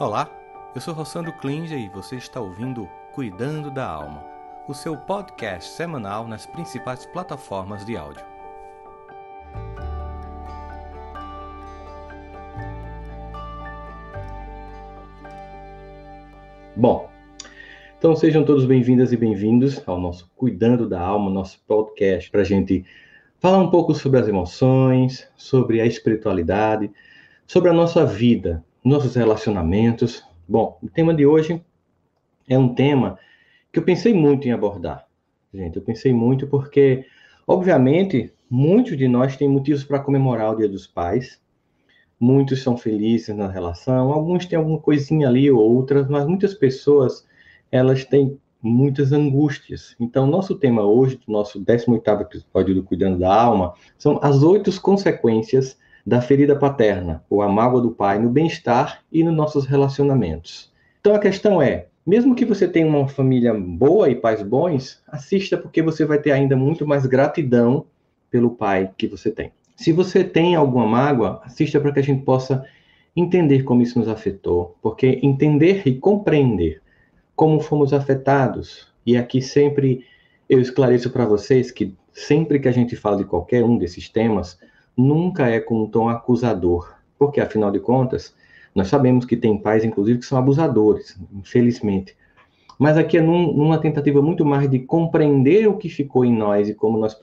Olá, eu sou Rossandro Klinger e você está ouvindo Cuidando da Alma, o seu podcast semanal nas principais plataformas de áudio. Bom, então sejam todos bem-vindas e bem-vindos ao nosso Cuidando da Alma, nosso podcast, para a gente falar um pouco sobre as emoções, sobre a espiritualidade, sobre a nossa vida, nossos relacionamentos. Bom, o tema de hoje é um tema que eu pensei muito em abordar. Gente, eu pensei muito porque, obviamente, muitos de nós têm motivos para comemorar o Dia dos Pais. Muitos são felizes na relação, alguns têm alguma coisinha ali ou outras, mas muitas pessoas, elas têm muitas angústias. Então, nosso tema hoje, do nosso 18º episódio do Cuidando da Alma, são as oito consequências da ferida paterna, ou a mágoa do pai, no bem-estar e nos nossos relacionamentos. Então a questão é, mesmo que você tenha uma família boa e pais bons, assista porque você vai ter ainda muito mais gratidão pelo pai que você tem. Se você tem alguma mágoa, assista para que a gente possa entender como isso nos afetou, porque entender e compreender como fomos afetados, e aqui sempre eu esclareço para vocês que sempre que a gente fala de qualquer um desses temas, nunca é com um tom acusador, porque afinal de contas, nós sabemos que tem pais, inclusive, que são abusadores, infelizmente. Mas aqui é num, numa tentativa muito mais de compreender o que ficou em nós e como nós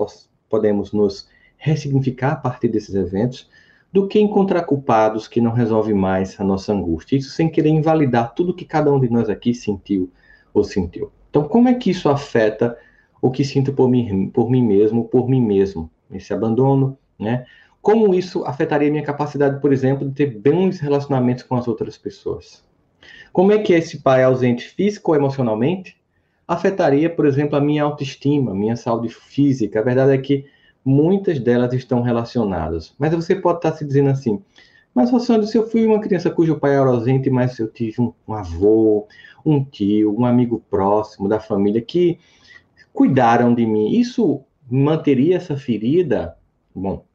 podemos nos ressignificar a partir desses eventos, do que encontrar culpados que não resolve mais a nossa angústia. Isso sem querer invalidar tudo que cada um de nós aqui sentiu ou sentiu. Então, como é que isso afeta o que sinto por mim, por mim mesmo, por mim mesmo? Esse abandono, né? Como isso afetaria minha capacidade, por exemplo, de ter bons relacionamentos com as outras pessoas? Como é que esse pai ausente físico ou emocionalmente afetaria, por exemplo, a minha autoestima, minha saúde física? A verdade é que muitas delas estão relacionadas. Mas você pode estar se dizendo assim: mas, Rossandro, se eu fui uma criança cujo pai era ausente, mas eu tive um, um avô, um tio, um amigo próximo da família que cuidaram de mim, isso manteria essa ferida? Bom,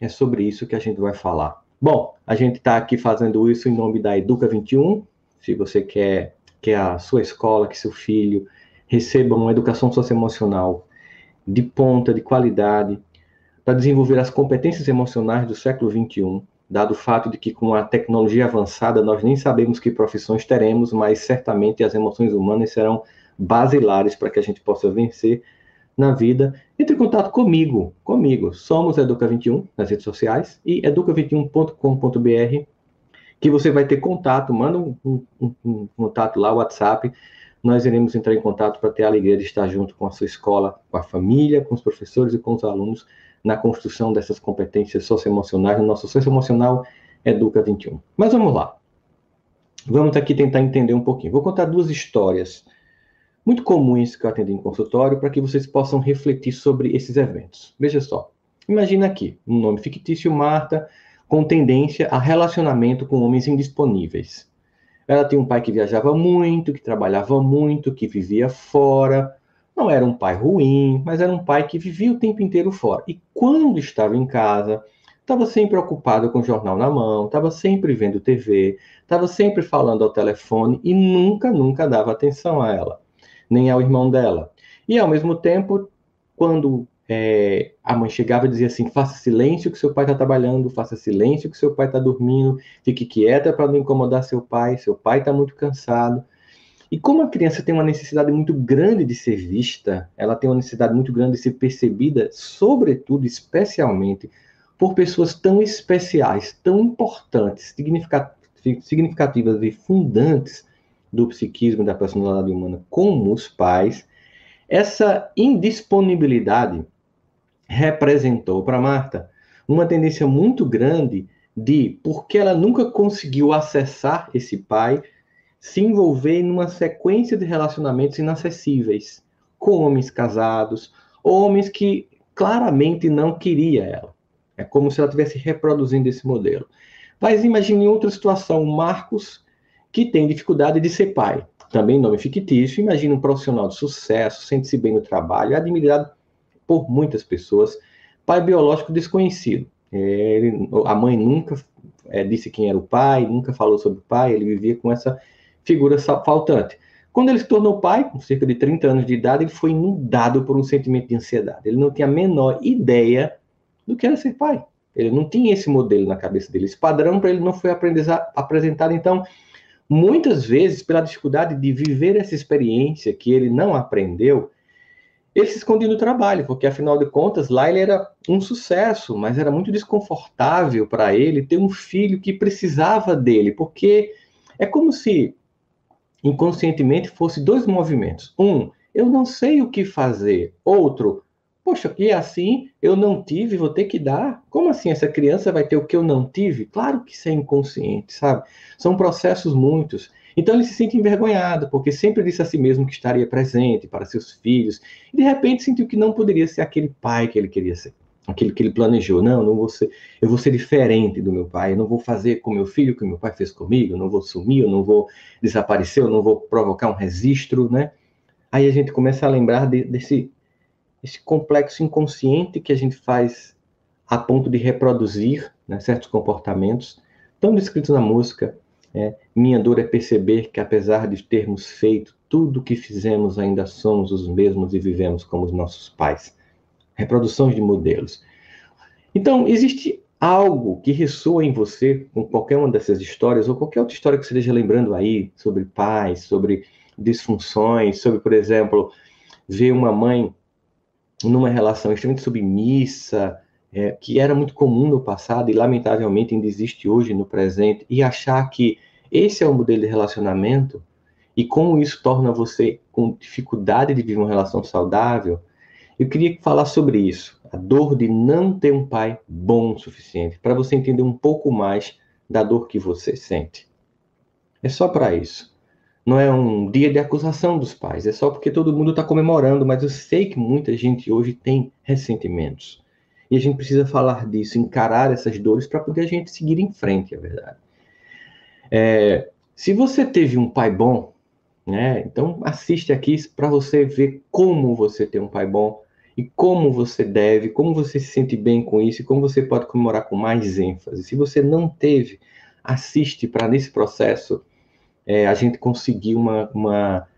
é sobre isso que a gente vai falar. Bom, a gente está aqui fazendo isso em nome da Educa 21. Se você quer que a sua escola, que seu filho receba uma educação socioemocional de ponta, de qualidade, para desenvolver as competências emocionais do século 21, dado o fato de que com a tecnologia avançada nós nem sabemos que profissões teremos, mas certamente as emoções humanas serão basilares para que a gente possa vencer na vida, entre em contato comigo, comigo. Somos Educa21 nas redes sociais e educa21.com.br, que você vai ter contato, manda um, um, um, um contato lá, WhatsApp, nós iremos entrar em contato para ter a alegria de estar junto com a sua escola, com a família, com os professores e com os alunos na construção dessas competências socioemocionais no nosso socioemocional Educa 21. Mas vamos lá. Vamos aqui tentar entender um pouquinho. Vou contar duas histórias muito comuns que eu atendi em consultório para que vocês possam refletir sobre esses eventos. Veja só, imagina aqui um nome fictício, Marta, com tendência a relacionamento com homens indisponíveis. Ela tem um pai que viajava muito, que trabalhava muito, que vivia fora. Não era um pai ruim, mas era um pai que vivia o tempo inteiro fora. E quando estava em casa, estava sempre ocupado com o jornal na mão, estava sempre vendo TV, estava sempre falando ao telefone e nunca, nunca dava atenção a ela nem ao irmão dela. E ao mesmo tempo, quando é, a mãe chegava e dizia assim: faça silêncio que seu pai está trabalhando, faça silêncio que seu pai está dormindo, fique quieta para não incomodar seu pai, seu pai está muito cansado. E como a criança tem uma necessidade muito grande de ser vista, ela tem uma necessidade muito grande de ser percebida, sobretudo, especialmente, por pessoas tão especiais, tão importantes, significativas e fundantes do psiquismo e da personalidade humana como os pais, essa indisponibilidade representou para Marta uma tendência muito grande de, porque ela nunca conseguiu acessar esse pai, se envolver em uma sequência de relacionamentos inacessíveis com homens casados, homens que claramente não queria ela. É como se ela estivesse reproduzindo esse modelo. Mas imagine outra situação, Marcos que tem dificuldade de ser pai. Também nome fictício, imagina um profissional de sucesso, sente-se bem no trabalho, é admirado por muitas pessoas, pai biológico desconhecido. Ele, a mãe nunca é, disse quem era o pai, nunca falou sobre o pai, ele vivia com essa figura faltante. Quando ele se tornou pai, com cerca de 30 anos de idade, ele foi inundado por um sentimento de ansiedade. Ele não tinha a menor ideia do que era ser pai. Ele não tinha esse modelo na cabeça dele. Esse padrão para ele não foi apresentado. Então, muitas vezes, pela dificuldade de viver essa experiência que ele não aprendeu, ele se escondia no trabalho, porque afinal de contas, lá ele era um sucesso, mas era muito desconfortável para ele ter um filho que precisava dele, porque é como se inconscientemente fosse dois movimentos. Um, eu não sei o que fazer. Outro, Poxa, e assim eu não tive, vou ter que dar. Como assim essa criança vai ter o que eu não tive? Claro que isso é inconsciente, sabe? São processos muitos. Então ele se sente envergonhado, porque sempre disse a si mesmo que estaria presente para seus filhos, e de repente sentiu que não poderia ser aquele pai que ele queria ser, aquele que ele planejou. Não, não vou ser, eu vou ser diferente do meu pai, eu não vou fazer com meu filho o que meu pai fez comigo, eu não vou sumir, eu não vou desaparecer, eu não vou provocar um registro, né? Aí a gente começa a lembrar de, desse esse complexo inconsciente que a gente faz a ponto de reproduzir né, certos comportamentos, tão descritos na música. É, Minha dor é perceber que, apesar de termos feito tudo o que fizemos, ainda somos os mesmos e vivemos como os nossos pais. Reproduções de modelos. Então, existe algo que ressoa em você com qualquer uma dessas histórias, ou qualquer outra história que você esteja lembrando aí, sobre pais, sobre disfunções, sobre, por exemplo, ver uma mãe numa relação extremamente submissa, é, que era muito comum no passado e lamentavelmente ainda existe hoje no presente, e achar que esse é o modelo de relacionamento e como isso torna você com dificuldade de viver uma relação saudável, eu queria falar sobre isso, a dor de não ter um pai bom o suficiente, para você entender um pouco mais da dor que você sente. É só para isso não é um dia de acusação dos pais, é só porque todo mundo está comemorando, mas eu sei que muita gente hoje tem ressentimentos. E a gente precisa falar disso, encarar essas dores para poder a gente seguir em frente, é verdade. É, se você teve um pai bom, né, então assiste aqui para você ver como você tem um pai bom e como você deve, como você se sente bem com isso e como você pode comemorar com mais ênfase. Se você não teve, assiste para nesse processo é, a gente conseguir uma, uma,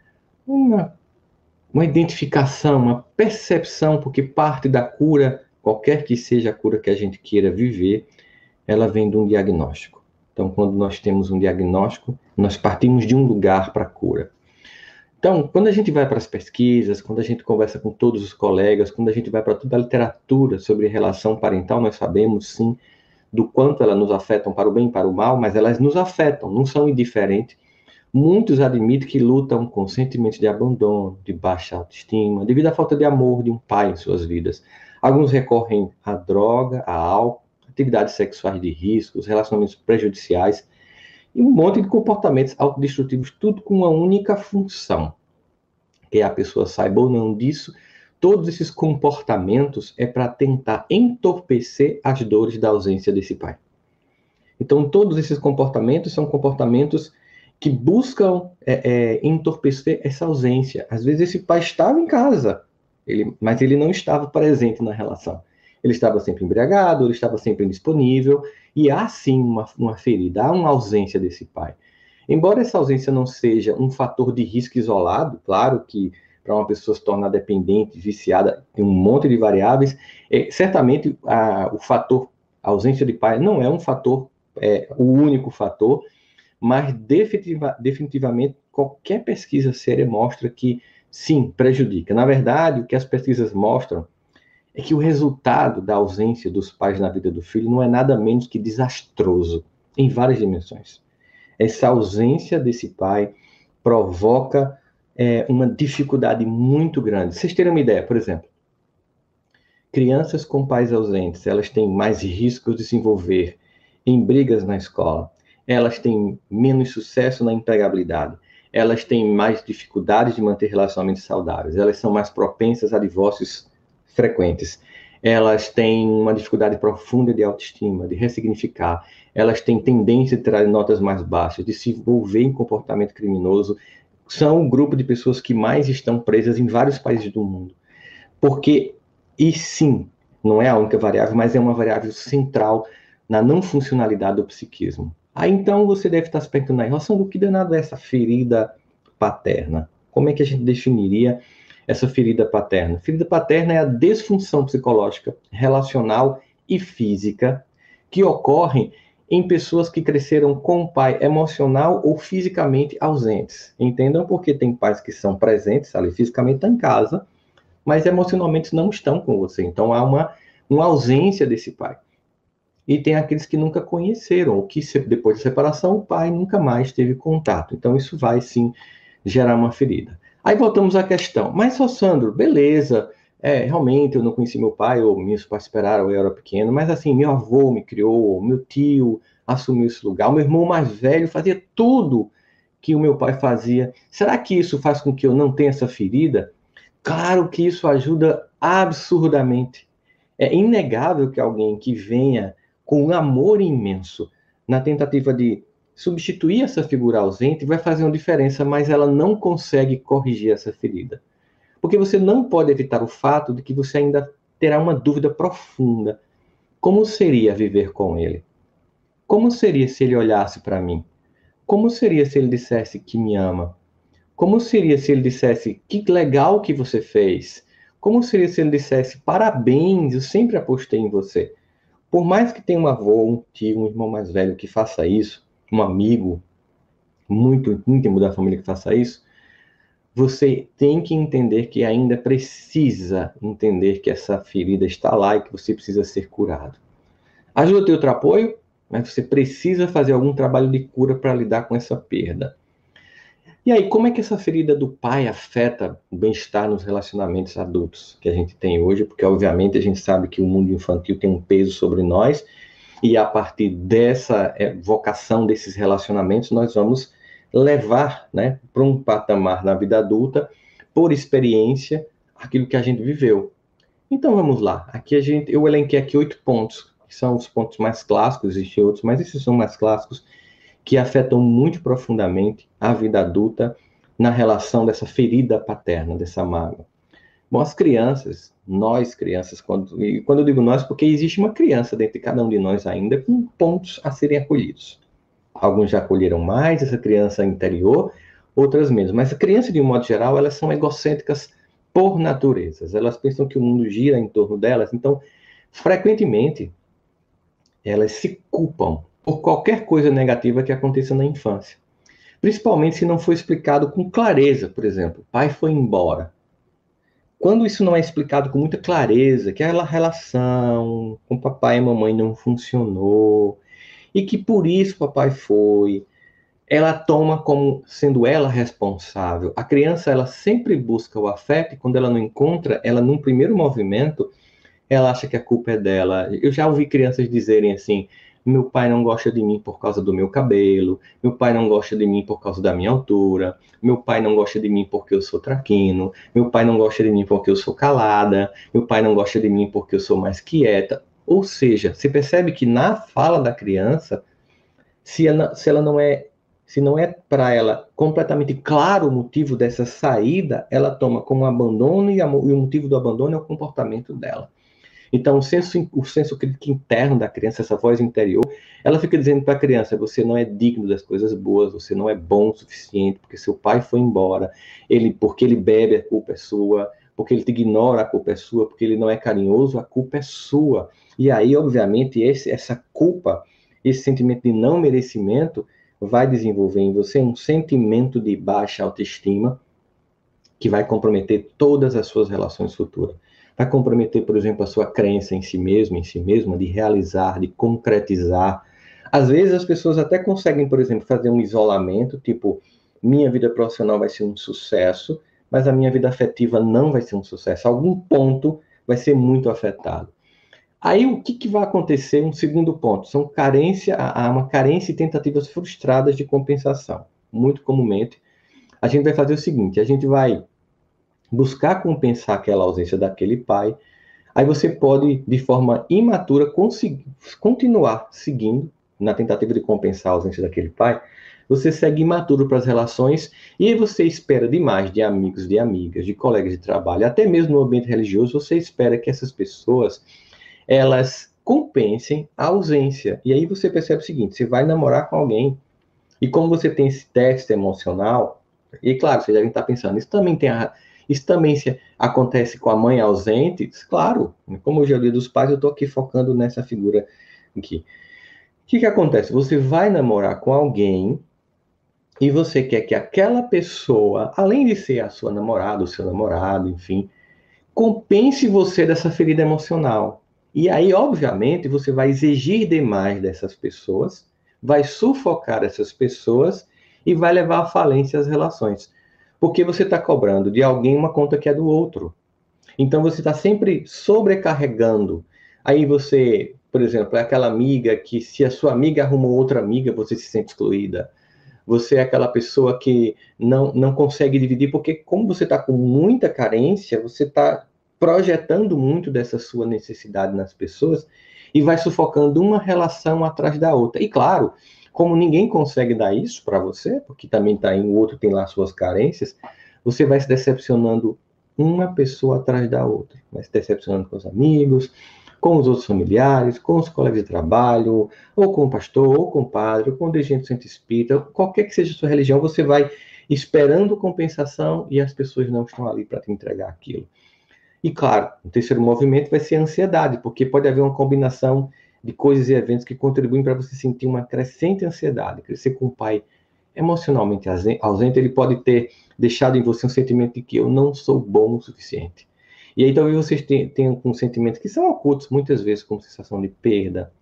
uma, uma identificação, uma percepção, porque parte da cura, qualquer que seja a cura que a gente queira viver, ela vem de um diagnóstico. Então, quando nós temos um diagnóstico, nós partimos de um lugar para a cura. Então, quando a gente vai para as pesquisas, quando a gente conversa com todos os colegas, quando a gente vai para toda a literatura sobre relação parental, nós sabemos sim do quanto elas nos afetam para o bem e para o mal, mas elas nos afetam, não são indiferentes. Muitos admitem que lutam com sentimentos de abandono, de baixa autoestima, devido à falta de amor de um pai em suas vidas. Alguns recorrem à droga, à álcool, atividades sexuais de risco, relacionamentos prejudiciais e um monte de comportamentos autodestrutivos, tudo com uma única função, que a pessoa saiba ou não disso. Todos esses comportamentos é para tentar entorpecer as dores da ausência desse pai. Então, todos esses comportamentos são comportamentos que buscam é, é, entorpecer essa ausência. Às vezes esse pai estava em casa, ele, mas ele não estava presente na relação. Ele estava sempre embriagado, ele estava sempre indisponível, e há sim uma, uma ferida, há uma ausência desse pai. Embora essa ausência não seja um fator de risco isolado, claro que para uma pessoa se tornar dependente, viciada, tem um monte de variáveis, é, certamente a, o fator ausência de pai não é um fator, é, o único fator, mas definitiva, definitivamente qualquer pesquisa séria mostra que sim, prejudica. Na verdade, o que as pesquisas mostram é que o resultado da ausência dos pais na vida do filho não é nada menos que desastroso em várias dimensões. Essa ausência desse pai provoca é, uma dificuldade muito grande. Vocês terem uma ideia, por exemplo, crianças com pais ausentes, elas têm mais riscos de se envolver em brigas na escola, elas têm menos sucesso na empregabilidade, elas têm mais dificuldades de manter relacionamentos saudáveis, elas são mais propensas a divórcios frequentes, elas têm uma dificuldade profunda de autoestima, de ressignificar, elas têm tendência a ter notas mais baixas, de se envolver em comportamento criminoso, são o grupo de pessoas que mais estão presas em vários países do mundo. Porque, e sim, não é a única variável, mas é uma variável central na não funcionalidade do psiquismo. Aí então você deve estar se perguntando aí, relação do que danado é essa ferida paterna? Como é que a gente definiria essa ferida paterna? Ferida paterna é a desfunção psicológica, relacional e física que ocorre em pessoas que cresceram com o pai emocional ou fisicamente ausentes. Entendam porque tem pais que são presentes ali fisicamente estão em casa, mas emocionalmente não estão com você. Então há uma, uma ausência desse pai. E tem aqueles que nunca conheceram, ou que depois da separação o pai nunca mais teve contato. Então isso vai sim gerar uma ferida. Aí voltamos à questão. Mas só Sandro, beleza, é, realmente eu não conheci meu pai, ou meus pais esperaram, eu era pequeno, mas assim, meu avô me criou, meu tio assumiu esse lugar, meu irmão mais velho fazia tudo que o meu pai fazia. Será que isso faz com que eu não tenha essa ferida? Claro que isso ajuda absurdamente. É inegável que alguém que venha com um amor imenso na tentativa de substituir essa figura ausente vai fazer uma diferença, mas ela não consegue corrigir essa ferida. Porque você não pode evitar o fato de que você ainda terá uma dúvida profunda. Como seria viver com ele? Como seria se ele olhasse para mim? Como seria se ele dissesse que me ama? Como seria se ele dissesse que legal que você fez? Como seria se ele dissesse parabéns, eu sempre apostei em você? Por mais que tenha um avô, um tio, um irmão mais velho que faça isso, um amigo muito íntimo da família que faça isso, você tem que entender que ainda precisa entender que essa ferida está lá e que você precisa ser curado. Ajuda ter outro apoio, mas você precisa fazer algum trabalho de cura para lidar com essa perda. E aí, como é que essa ferida do pai afeta o bem-estar nos relacionamentos adultos que a gente tem hoje? Porque, obviamente, a gente sabe que o mundo infantil tem um peso sobre nós, e a partir dessa é, vocação desses relacionamentos, nós vamos levar né, para um patamar na vida adulta, por experiência, aquilo que a gente viveu. Então vamos lá. Aqui a gente, eu elenquei aqui oito pontos, que são os pontos mais clássicos, existem outros, mas esses são mais clássicos, que afetam muito profundamente a vida adulta na relação dessa ferida paterna, dessa mágoa. Bom, as crianças, nós crianças, quando, e quando eu digo nós, porque existe uma criança dentro de cada um de nós ainda com pontos a serem acolhidos. Alguns já acolheram mais essa criança interior, outras menos. Mas a criança, de um modo geral, elas são egocêntricas por natureza. Elas pensam que o mundo gira em torno delas. Então, frequentemente, elas se culpam por qualquer coisa negativa que aconteça na infância. Principalmente se não for explicado com clareza, por exemplo, pai foi embora. Quando isso não é explicado com muita clareza, que aquela relação com papai e mamãe não funcionou, e que por isso papai foi. Ela toma como sendo ela responsável. A criança ela sempre busca o afeto e quando ela não encontra, ela num primeiro movimento, ela acha que a culpa é dela. Eu já ouvi crianças dizerem assim: meu pai não gosta de mim por causa do meu cabelo, meu pai não gosta de mim por causa da minha altura, meu pai não gosta de mim porque eu sou traquino, meu pai não gosta de mim porque eu sou calada, meu pai não gosta de mim porque eu sou mais quieta. Ou seja, você percebe que na fala da criança, se ela, se ela não é se não é para ela completamente claro o motivo dessa saída, ela toma como abandono e, a, e, o motivo do abandono é o comportamento dela. Então, o senso, o senso crítico interno da criança, essa voz interior, ela fica dizendo para a criança: você não é digno das coisas boas, você não é bom o suficiente, porque seu pai foi embora, ele, porque ele bebe, a culpa é sua, porque ele te ignora, a culpa é sua, porque ele não é carinhoso, a culpa é sua. E aí, obviamente, esse, essa culpa, esse sentimento de não merecimento, vai desenvolver em você um sentimento de baixa autoestima que vai comprometer todas as suas relações futuras. Vai comprometer, por exemplo, a sua crença em si mesmo, em si mesma, de realizar, de concretizar. Às vezes as pessoas até conseguem, por exemplo, fazer um isolamento, tipo, minha vida profissional vai ser um sucesso, mas a minha vida afetiva não vai ser um sucesso. Algum ponto vai ser muito afetado. Aí o que, que vai acontecer? Um segundo ponto, são carência, há uma carência e tentativas frustradas de compensação. Muito comumente, a gente vai fazer o seguinte: a gente vai buscar compensar aquela ausência daquele pai. Aí você pode, de forma imatura, continuar seguindo na tentativa de compensar a ausência daquele pai. Você segue imaturo para as relações e aí você espera demais de amigos, de amigas, de colegas de trabalho, até mesmo no ambiente religioso, você espera que essas pessoas elas compensem a ausência. E aí você percebe o seguinte: você vai namorar com alguém, e como você tem esse teste emocional, e claro, você deve estar pensando, isso também tem a, isso também se acontece com a mãe ausente, claro, como hoje é o dia dos pais, eu estou aqui focando nessa figura aqui. O que, que acontece? Você vai namorar com alguém e você quer que aquela pessoa, além de ser a sua namorada, o seu namorado, enfim, compense você dessa ferida emocional. E aí, obviamente, você vai exigir demais dessas pessoas, vai sufocar essas pessoas e vai levar à falência as relações. Porque você está cobrando de alguém uma conta que é do outro. Então você está sempre sobrecarregando. Aí você, por exemplo, é aquela amiga que, se a sua amiga arrumou outra amiga, você se sente excluída. Você é aquela pessoa que não, não consegue dividir, porque, como você está com muita carência, você está projetando muito dessa sua necessidade nas pessoas e vai sufocando uma relação atrás da outra. E claro, como ninguém consegue dar isso para você, porque também tá em o outro tem lá suas carências, você vai se decepcionando uma pessoa atrás da outra. Vai se decepcionando com os amigos, com os outros familiares, com os colegas de trabalho, ou com o pastor, ou com o padre, ou com o dirigente centro espírita, qualquer que seja a sua religião, você vai esperando compensação e as pessoas não estão ali para te entregar aquilo. E claro, o terceiro movimento vai ser a ansiedade, porque pode haver uma combinação de coisas e eventos que contribuem para você sentir uma crescente ansiedade. Crescer com um pai emocionalmente ausente, ele pode ter deixado em você um sentimento de que eu não sou bom o suficiente. E aí talvez vocês tenham um sentimentos que são ocultos muitas vezes, como sensação de perda,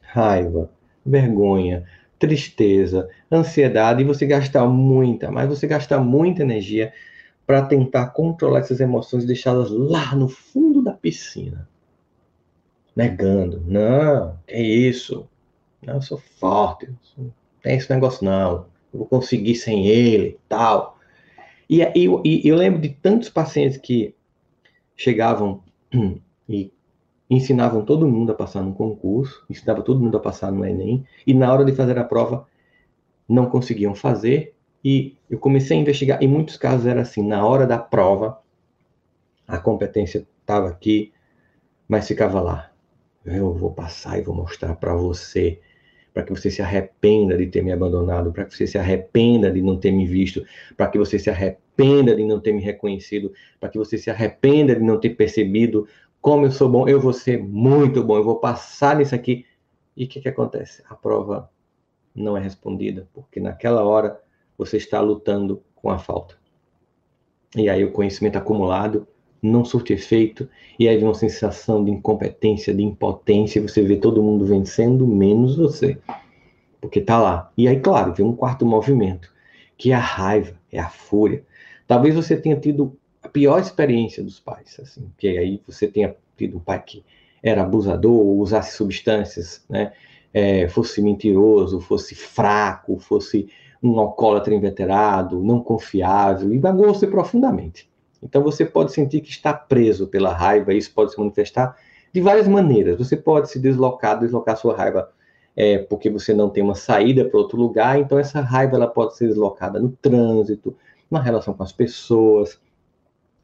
raiva, vergonha, tristeza, ansiedade, e você gastar muita, mas você gastar muita energia para tentar controlar essas emoções e deixá-las lá no fundo da piscina negando. Não, que isso? Não, eu sou forte, não tem esse negócio não. Eu vou conseguir sem ele, tal. E, e, e eu lembro de tantos pacientes que chegavam e ensinavam todo mundo a passar no concurso, ensinavam todo mundo a passar no Enem, e na hora de fazer a prova não conseguiam fazer. E eu comecei a investigar, em muitos casos era assim, na hora da prova, a competência estava aqui, mas ficava lá. Eu vou passar e vou mostrar para você, para que você se arrependa de ter me abandonado, para que você se arrependa de não ter me visto, para que você se arrependa de não ter me reconhecido, para que você se arrependa de não ter percebido como eu sou bom. Eu vou ser muito bom, eu vou passar nisso aqui. E o que, que acontece? A prova não é respondida, porque naquela hora você está lutando com a falta. E aí o conhecimento acumulado não surte efeito, e aí vem uma sensação de incompetência, de impotência, você vê todo mundo vencendo, menos você. Porque tá lá. E aí, claro, vem um quarto movimento, que é a raiva, é a fúria. Talvez você tenha tido a pior experiência dos pais, assim, que aí você tenha tido um pai que era abusador, usasse substâncias, né? É, fosse mentiroso, fosse fraco, fosse um alcoólatra inveterado, não confiável, e magoou você profundamente. Então você pode sentir que está preso pela raiva, isso pode se manifestar de várias maneiras. Você pode se deslocar, deslocar sua raiva é, porque você não tem uma saída para outro lugar, então essa raiva ela pode ser deslocada no trânsito, na relação com as pessoas,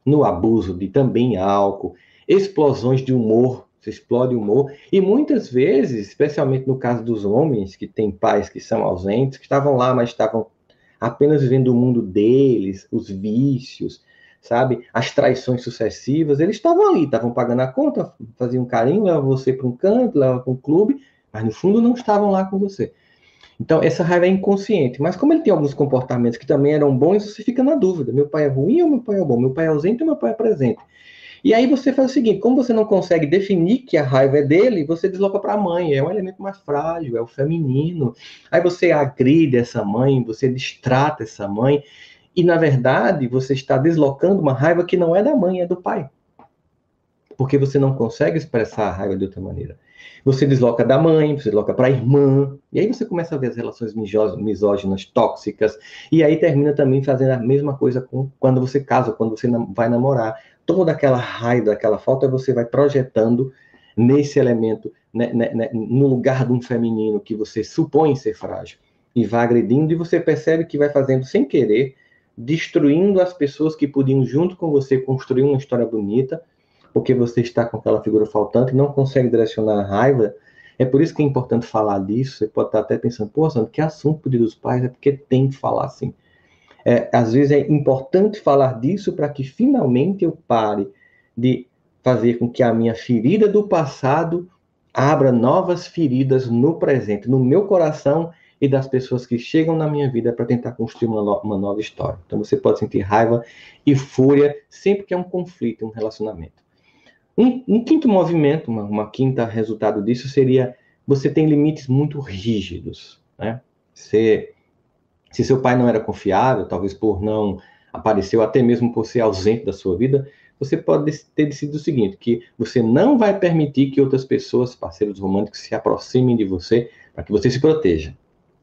no abuso de também álcool, explosões de humor, você explode o humor, e muitas vezes, especialmente no caso dos homens que têm pais que são ausentes, que estavam lá, mas estavam apenas vivendo o mundo deles, os vícios, sabe? As traições sucessivas, eles estavam ali, estavam pagando a conta, faziam um carinho, levavam você para um canto, levavam para um clube, mas no fundo não estavam lá com você. Então, essa raiva é inconsciente. Mas como ele tem alguns comportamentos que também eram bons, você fica na dúvida: meu pai é ruim ou meu pai é bom? Meu pai é ausente ou meu pai é presente? E aí você faz o seguinte: como você não consegue definir que a raiva é dele, você desloca para a mãe, é um elemento mais frágil, é o feminino. Aí você agride essa mãe, você distrata essa mãe, e, na verdade, você está deslocando uma raiva que não é da mãe, é do pai. Porque você não consegue expressar a raiva de outra maneira. Você desloca da mãe, você desloca para a irmã, e aí você começa a ver as relações misóginas, tóxicas, e aí termina também fazendo a mesma coisa com quando você casa, quando você vai namorar. Toda aquela raiva, aquela falta, você vai projetando nesse elemento, né, né, né, no lugar de um feminino que você supõe ser frágil, e vai agredindo, e você percebe que vai fazendo sem querer destruindo as pessoas que podiam, junto com você, construir uma história bonita, porque você está com aquela figura faltante não consegue direcionar a raiva. É por isso que é importante falar disso. Você pode estar até pensando, pô, Sandro, que assunto dos pais? É porque tem que falar assim. É, às vezes é importante falar disso para que finalmente eu pare de fazer com que a minha ferida do passado abra novas feridas no presente, no meu coração e das pessoas que chegam na minha vida para tentar construir uma, no uma, nova história. Então você pode sentir raiva e fúria sempre que é um conflito, um relacionamento. Um, um quinto movimento, uma, uma, quinta resultado disso seria você tem limites muito rígidos. Né? Se seu pai não era confiável, talvez por não aparecer, ou até mesmo por ser ausente da sua vida, você pode ter decidido o seguinte, que você não vai permitir que outras pessoas, parceiros românticos, se aproximem de você para que você se proteja.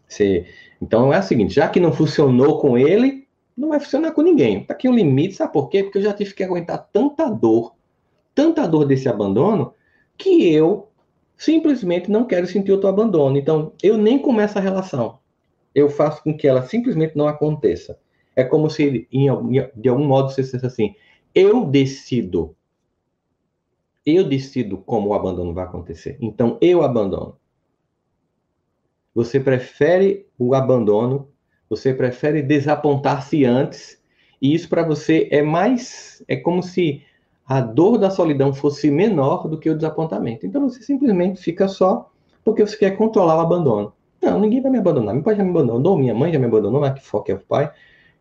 Você... Então é o seguinte, já que não funcionou com ele, não vai funcionar com ninguém. Está aqui um limite, sabe por quê? Porque eu já tive que aguentar tanta dor, tanta dor desse abandono, que eu simplesmente não quero sentir outro abandono. Então, eu nem começo a relação. Eu faço com que ela simplesmente não aconteça. É como se, de algum modo, você dissesse assim: eu decido. Eu decido como o abandono vai acontecer. Então, eu abandono. Você prefere o abandono, você prefere desapontar-se antes, e isso para você é mais. É como se a dor da solidão fosse menor do que o desapontamento. Então você simplesmente fica só porque você quer controlar o abandono. Não, ninguém vai me abandonar. Meu pai já me abandonou, minha mãe já me abandonou, mas que foca é o pai.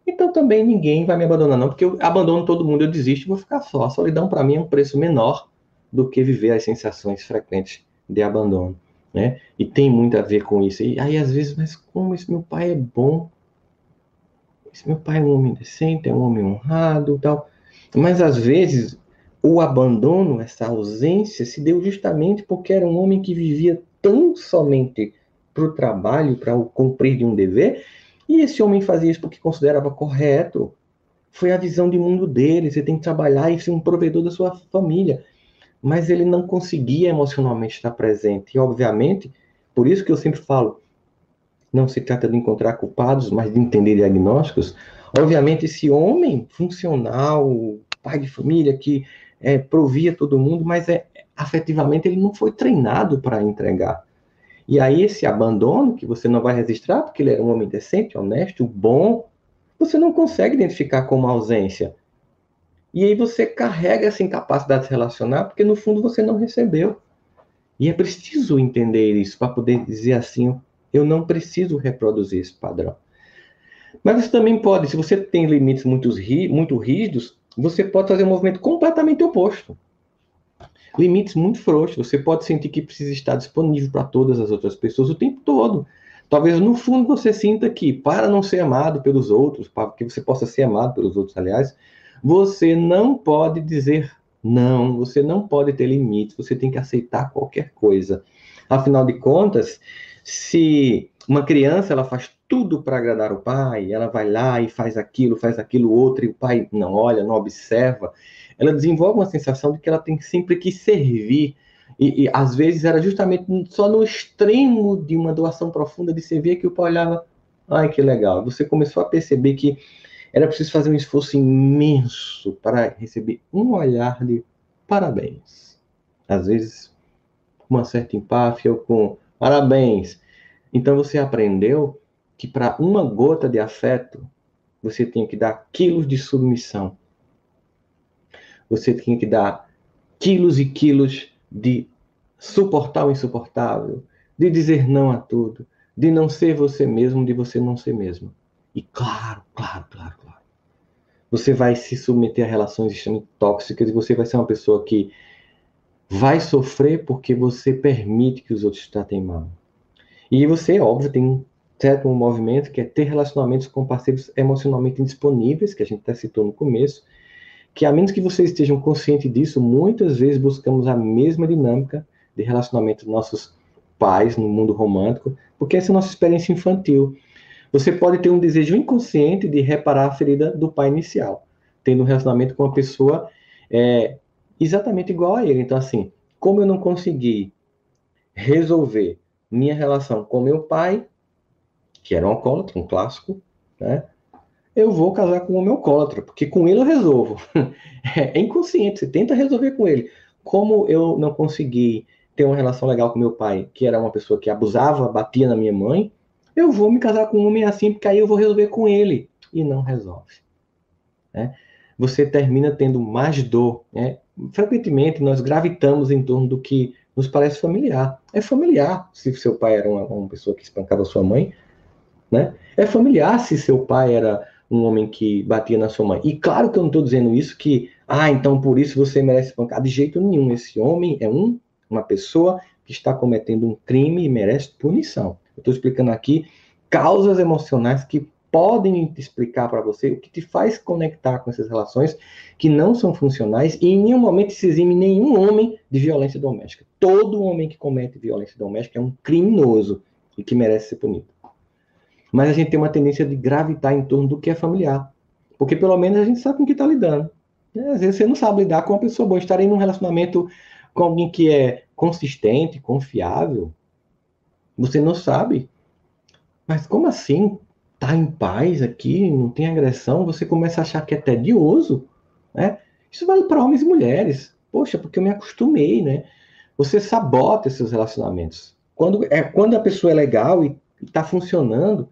Então também ninguém vai me abandonar, não, porque eu abandono todo mundo, eu desisto e vou ficar só. A solidão para mim é um preço menor do que viver as sensações frequentes de abandono né? E tem muito a ver com isso. E aí, às vezes, mas como esse meu pai é bom? Esse meu pai é um homem decente, é um homem honrado tal. Mas, às vezes, o abandono, essa ausência, se deu justamente porque era um homem que vivia tão somente para o trabalho, para o cumprir de um dever, e esse homem fazia isso porque considerava correto. Foi a visão de mundo dele. Você tem que trabalhar e ser um provedor da sua família mas ele não conseguia emocionalmente estar presente. E, obviamente, por isso que eu sempre falo, não se trata de encontrar culpados, mas de entender diagnósticos. Obviamente, esse homem funcional, pai de família, que é, provia todo mundo, mas é, afetivamente ele não foi treinado para entregar. E aí, esse abandono, que você não vai registrar, porque ele era um homem decente, honesto, bom, você não consegue identificar como ausência. E aí você carrega essa incapacidade de se relacionar porque no fundo você não recebeu. E é preciso entender isso para poder dizer assim, eu não preciso reproduzir esse padrão. Mas você também pode, se você tem limites muito, muito rígidos, você pode fazer um movimento completamente oposto. Limites muito frouxos. Você pode sentir que precisa estar disponível para todas as outras pessoas o tempo todo. Talvez no fundo você sinta que, para não ser amado pelos outros, para que você possa ser amado pelos outros, aliás, você não pode dizer não, você não pode ter limites, você tem que aceitar qualquer coisa. Afinal de contas, se uma criança ela faz tudo para agradar o pai, ela vai lá e faz aquilo, faz aquilo outro, e o pai não olha, não observa, ela desenvolve uma sensação de que ela tem sempre que servir. E, e às vezes era justamente só no extremo de uma doação profunda de servir que o pai olhava, ai que legal. Você começou a perceber que era preciso fazer um esforço imenso para receber um olhar de parabéns. Às vezes, com uma certa empáfia ou com parabéns. Então você aprendeu que para uma gota de afeto, você tem que dar quilos de submissão. Você tem que dar quilos e quilos de suportar o insuportável, de dizer não a tudo, de não ser você mesmo, de você não ser mesmo. E claro, claro, claro, claro. Você vai se submeter a relações extremamente tóxicas e você vai ser uma pessoa que vai sofrer porque você permite que os outros tratem mal. E você, óbvio, tem um certo movimento que é ter relacionamentos com parceiros emocionalmente indisponíveis, que a gente até citou no começo, que a menos que vocês estejam conscientes disso, muitas vezes buscamos a mesma dinâmica de relacionamento dos nossos pais no mundo romântico, porque essa é a nossa experiência infantil. Você pode ter um desejo inconsciente de reparar a ferida do pai inicial, tendo um relacionamento com uma pessoa é, exatamente igual a ele. Então, assim, como eu não consegui resolver minha relação com meu pai, que era um alcoólatra, um clássico, né? eu vou casar com um homem alcoólatra, porque com ele eu resolvo. É inconsciente, você tenta resolver com ele. Como eu não consegui ter uma relação legal com meu pai, que era uma pessoa que abusava, batia na minha mãe, eu vou me casar com um homem assim, porque aí eu vou resolver com ele. E não resolve. Né? Você termina tendo mais dor. Né? Frequentemente nós gravitamos em torno do que nos parece familiar. É familiar se seu pai era uma, uma pessoa que espancava sua mãe, né? É familiar se seu pai era um homem que batia na sua mãe. E claro que eu não estou dizendo isso que, ah, então por isso você merece espancar. De jeito nenhum. Esse homem é um, uma pessoa que está cometendo um crime e merece punição. Eu estou explicando aqui causas emocionais que podem explicar para você o que te faz conectar com essas relações que não são funcionais e em nenhum momento se exime nenhum homem de violência doméstica. Todo homem que comete violência doméstica é um criminoso e que merece ser punido. Mas a gente tem uma tendência de gravitar em torno do que é familiar. Porque pelo menos a gente sabe com o que está lidando. Né? Às vezes você não sabe lidar com uma pessoa boa. Estar em um relacionamento com alguém que é consistente, confiável, você não sabe. Mas como assim? Tá em paz aqui, não tem agressão, você começa a achar que é tedioso, né? Isso vale para homens e mulheres. Poxa, porque eu me acostumei, né? Você sabota esses relacionamentos. Quando, é, quando a pessoa é legal e está funcionando,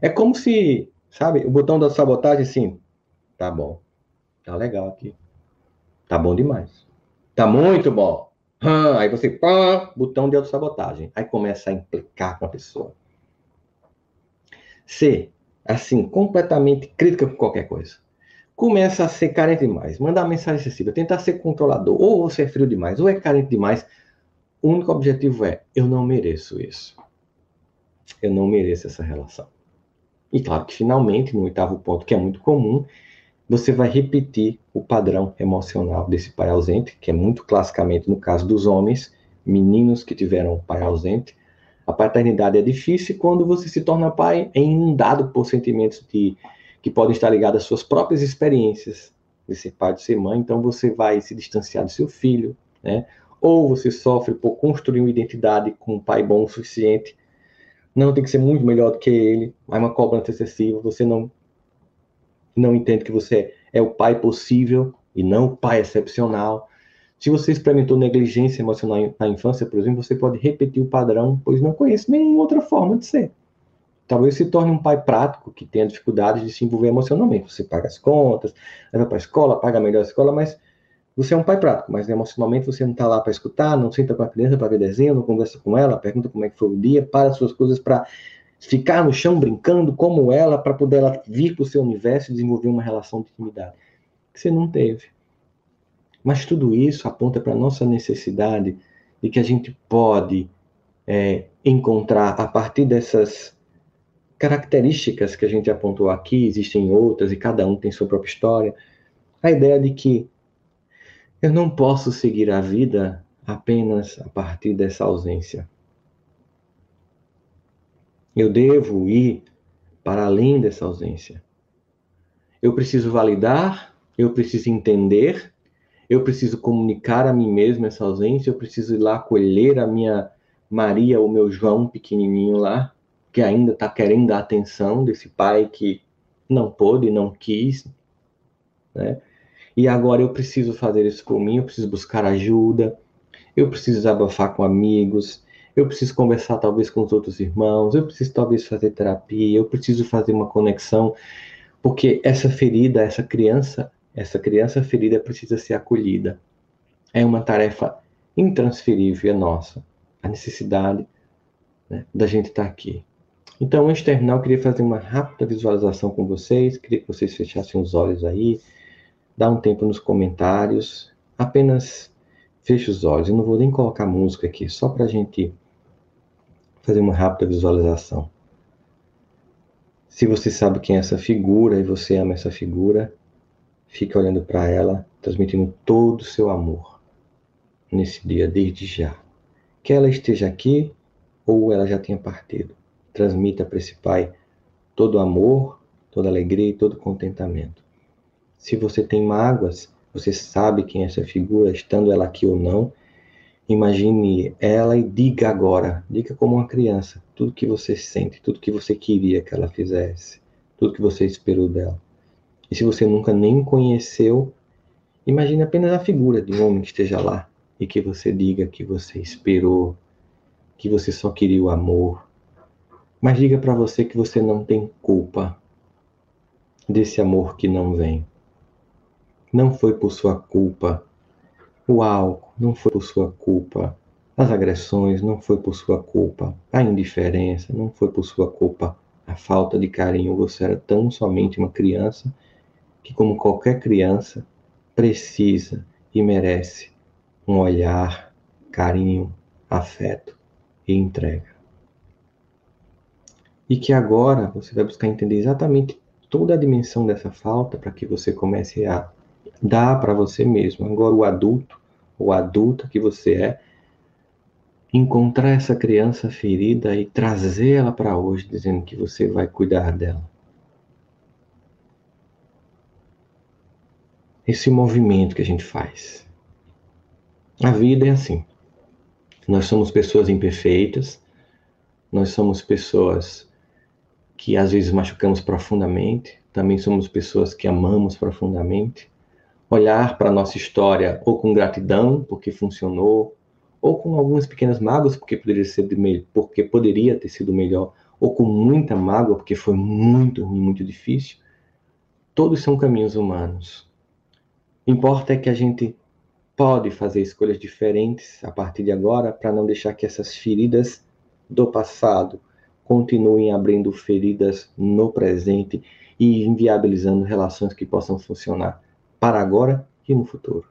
é como se, sabe, o botão da sabotagem assim, tá bom, tá legal aqui, tá bom demais, tá muito bom. Aí você, pá, botão de autossabotagem. Aí começa a implicar com a pessoa. Ser, assim, completamente crítica com qualquer coisa. Começa a ser carente demais, mandar mensagem excessiva, tentar ser controlador, ou você é frio demais, ou é carente demais. O único objetivo é, eu não mereço isso. Eu não mereço essa relação. E claro que finalmente, no oitavo ponto, que é muito comum, você vai repetir o padrão emocional desse pai ausente, que é muito classicamente no caso dos homens, meninos que tiveram pai ausente. A paternidade é difícil quando você se torna pai, é inundado por sentimentos de, que podem estar ligados às suas próprias experiências de ser pai, de ser mãe. Então você vai se distanciar do seu filho, né? Ou você sofre por construir uma identidade com um pai bom o suficiente não tem que ser muito melhor do que ele, mas uma cobrança excessiva, você não não entende que você é o pai possível e não o pai excepcional. Se você experimentou negligência emocional na infância, por exemplo, você pode repetir o padrão, pois não conhece nenhuma outra forma de ser. Talvez se torne um pai prático que tenha dificuldades de se envolver emocionalmente. Você paga as contas, leva para a escola, paga melhor a escola, mas você é um pai prático, mas emocionalmente você não está lá para escutar, não senta com a criança para ver desenho, não conversa com ela, pergunta como é que foi o dia, para suas coisas para ficar no chão brincando como ela, para poder ela vir para o seu universo e desenvolver uma relação de intimidade. Você não teve. Mas tudo isso aponta para a nossa necessidade de que a gente pode é, encontrar a partir dessas características que a gente apontou aqui, existem outras e cada um tem sua própria história, a ideia de que eu não posso seguir a vida apenas a partir dessa ausência. Eu devo ir para além dessa ausência. Eu preciso validar, eu preciso entender, eu preciso comunicar a mim mesmo essa ausência, eu preciso ir lá acolher a minha Maria, o meu João pequenininho lá, que ainda está querendo a atenção desse pai que não pôde, não quis, né? E agora eu preciso fazer isso por mim, eu preciso buscar ajuda, eu preciso desabafar com amigos, eu preciso conversar talvez com os outros irmãos, eu preciso talvez fazer terapia, eu preciso fazer uma conexão, porque essa ferida, essa criança, essa criança ferida precisa ser acolhida. É uma tarefa intransferível, é nossa, a necessidade né, da gente estar aqui. Então, antes de terminar, eu queria fazer uma rápida visualização com vocês, queria que vocês fechassem os olhos aí, dá um tempo nos comentários, apenas feche os olhos. Eu não vou nem colocar música aqui, só para a gente fazer uma rápida visualização. Se você sabe quem é essa figura e você ama essa figura, fique olhando para ela, transmitindo todo o seu amor nesse dia, desde já. Que ela esteja aqui ou ela já tenha partido. Transmita para esse Pai todo o amor, toda alegria e todo contentamento. Se você tem mágoas, você sabe quem é essa figura, estando ela aqui ou não. Imagine ela e diga agora, diga como uma criança, tudo que você sente, tudo que você queria que ela fizesse, tudo que você esperou dela. E se você nunca nem conheceu, imagine apenas a figura de um homem que esteja lá e que você diga que você esperou, que você só queria o amor. Mas diga para você que você não tem culpa desse amor que não vem. Não foi por sua culpa o álcool, não foi por sua culpa as agressões, não foi por sua culpa a indiferença, não foi por sua culpa a falta de carinho. Você era tão somente uma criança que, como qualquer criança, precisa e merece um olhar, carinho, afeto e entrega. E que agora você vai buscar entender exatamente toda a dimensão dessa falta para que você comece a dar para você mesmo. Agora, o adulto ou adulta que você é, encontrar essa criança ferida e trazê-la para hoje, dizendo que você vai cuidar dela. Esse movimento que a gente faz. A vida é assim. Nós somos pessoas imperfeitas, nós somos pessoas que às vezes machucamos profundamente, também somos pessoas que amamos profundamente. Olhar para a nossa história ou com gratidão, porque funcionou, ou com algumas pequenas mágoas, porque poderia, ser de porque poderia ter sido melhor, ou com muita mágoa, porque foi muito ruim, muito difícil. Todos são caminhos humanos. Importa é que a gente pode fazer escolhas diferentes a partir de agora para não deixar que essas feridas do passado continuem abrindo feridas no presente e inviabilizando relações que possam funcionar para agora e no futuro.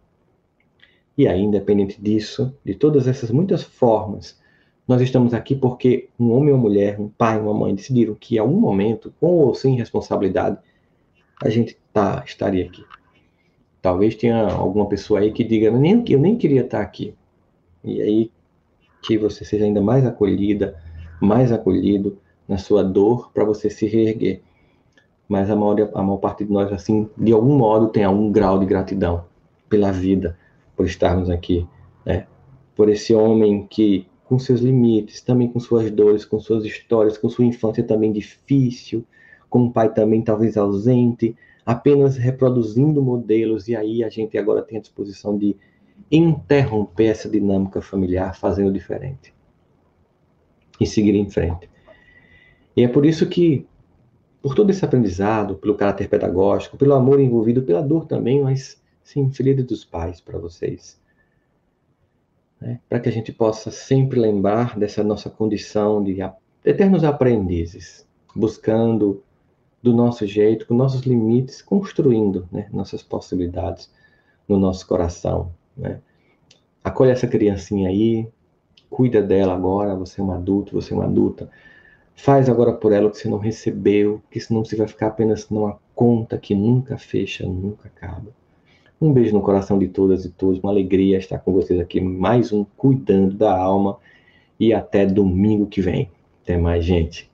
E aí, independente disso, de todas essas muitas formas, nós estamos aqui porque um homem ou mulher, um pai, uma mãe decidiram que em algum momento, com ou sem responsabilidade, a gente tá, estaria aqui. Talvez tenha alguma pessoa aí que diga, nem, eu nem queria estar aqui. E aí que você seja ainda mais acolhida, mais acolhido na sua dor para você se reerguer. Mas a maior, a maior parte de nós, assim, de algum modo, tem algum grau de gratidão pela vida, por estarmos aqui, né? Por esse homem que, com seus limites, também com suas dores, com suas histórias, com sua infância também difícil, com um pai também talvez ausente, apenas reproduzindo modelos, e aí a gente agora tem a disposição de interromper essa dinâmica familiar fazendo diferente e seguir em frente. E é por isso que, por todo esse aprendizado, pelo caráter pedagógico, pelo amor envolvido, pela dor também, mas sim, feliz dos pais para vocês. Né? Para que a gente possa sempre lembrar dessa nossa condição de eternos aprendizes, buscando do nosso jeito, com nossos limites, construindo né, nossas possibilidades no nosso coração. Né? Acolhe essa criancinha aí, Cuida dela agora, você é um adulto, você é uma adulta. Faz agora por ela o que você não recebeu, porque senão você vai ficar apenas numa conta que nunca fecha, nunca acaba. Um beijo no coração de todas e todos, uma alegria estar com vocês aqui, mais um Cuidando da Alma e até domingo que vem. Até mais, gente.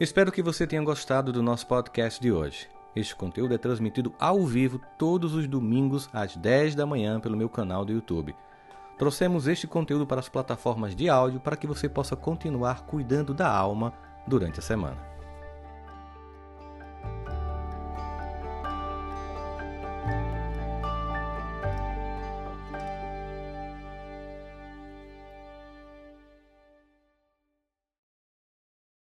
Espero que você tenha gostado do nosso podcast de hoje. Este conteúdo é transmitido ao vivo todos os domingos às 10 da manhã pelo meu canal do YouTube. Trouxemos este conteúdo para as plataformas de áudio para que você possa continuar cuidando da alma durante a semana.